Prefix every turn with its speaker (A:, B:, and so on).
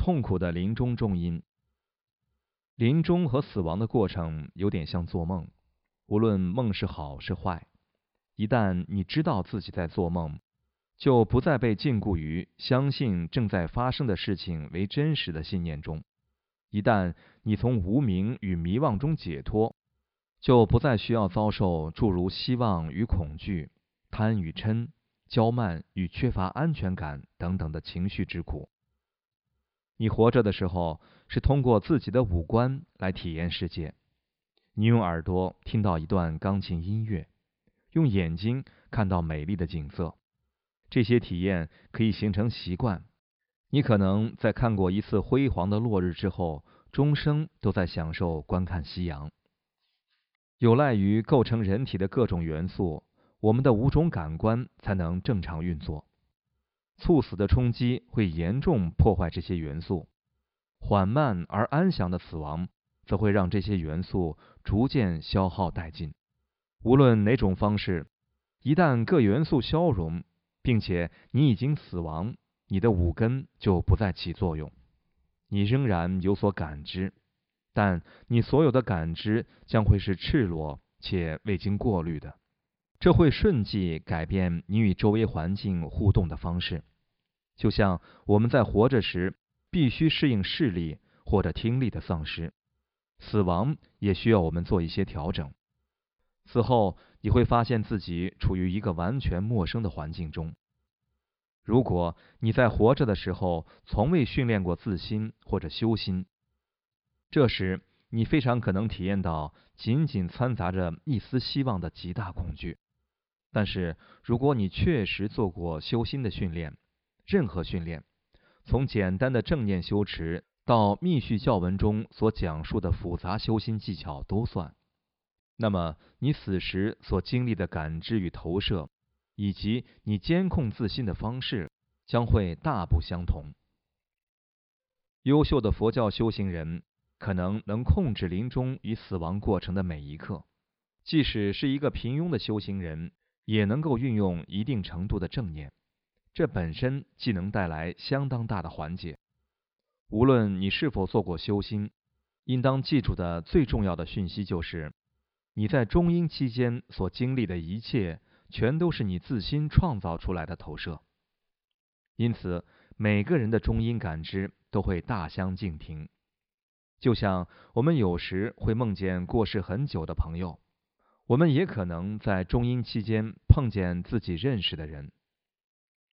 A: 痛苦的临终重音。临终和死亡的过程有点像做梦，无论梦是好是坏，一旦你知道自己在做梦，就不再被禁锢于相信正在发生的事情为真实的信念中。一旦你从无名与迷惘中解脱，就不再需要遭受诸如希望与恐惧、贪与嗔、骄慢与缺乏安全感等等的情绪之苦。你活着的时候，是通过自己的五官来体验世界。你用耳朵听到一段钢琴音乐，用眼睛看到美丽的景色。这些体验可以形成习惯。你可能在看过一次辉煌的落日之后，终生都在享受观看夕阳。有赖于构成人体的各种元素，我们的五种感官才能正常运作。猝死的冲击会严重破坏这些元素，缓慢而安详的死亡则会让这些元素逐渐消耗殆尽。无论哪种方式，一旦各元素消融，并且你已经死亡，你的五根就不再起作用。你仍然有所感知，但你所有的感知将会是赤裸且未经过滤的，这会瞬即改变你与周围环境互动的方式。就像我们在活着时必须适应视力或者听力的丧失，死亡也需要我们做一些调整。死后你会发现自己处于一个完全陌生的环境中。如果你在活着的时候从未训练过自心或者修心，这时你非常可能体验到仅仅掺杂着一丝希望的极大恐惧。但是如果你确实做过修心的训练，任何训练，从简单的正念修持到密续教文中所讲述的复杂修心技巧都算。那么，你死时所经历的感知与投射，以及你监控自心的方式，将会大不相同。优秀的佛教修行人可能能控制临终与死亡过程的每一刻，即使是一个平庸的修行人，也能够运用一定程度的正念。这本身既能带来相当大的缓解。无论你是否做过修心，应当记住的最重要的讯息就是：你在中阴期间所经历的一切，全都是你自心创造出来的投射。因此，每个人的中阴感知都会大相径庭。就像我们有时会梦见过世很久的朋友，我们也可能在中阴期间碰见自己认识的人。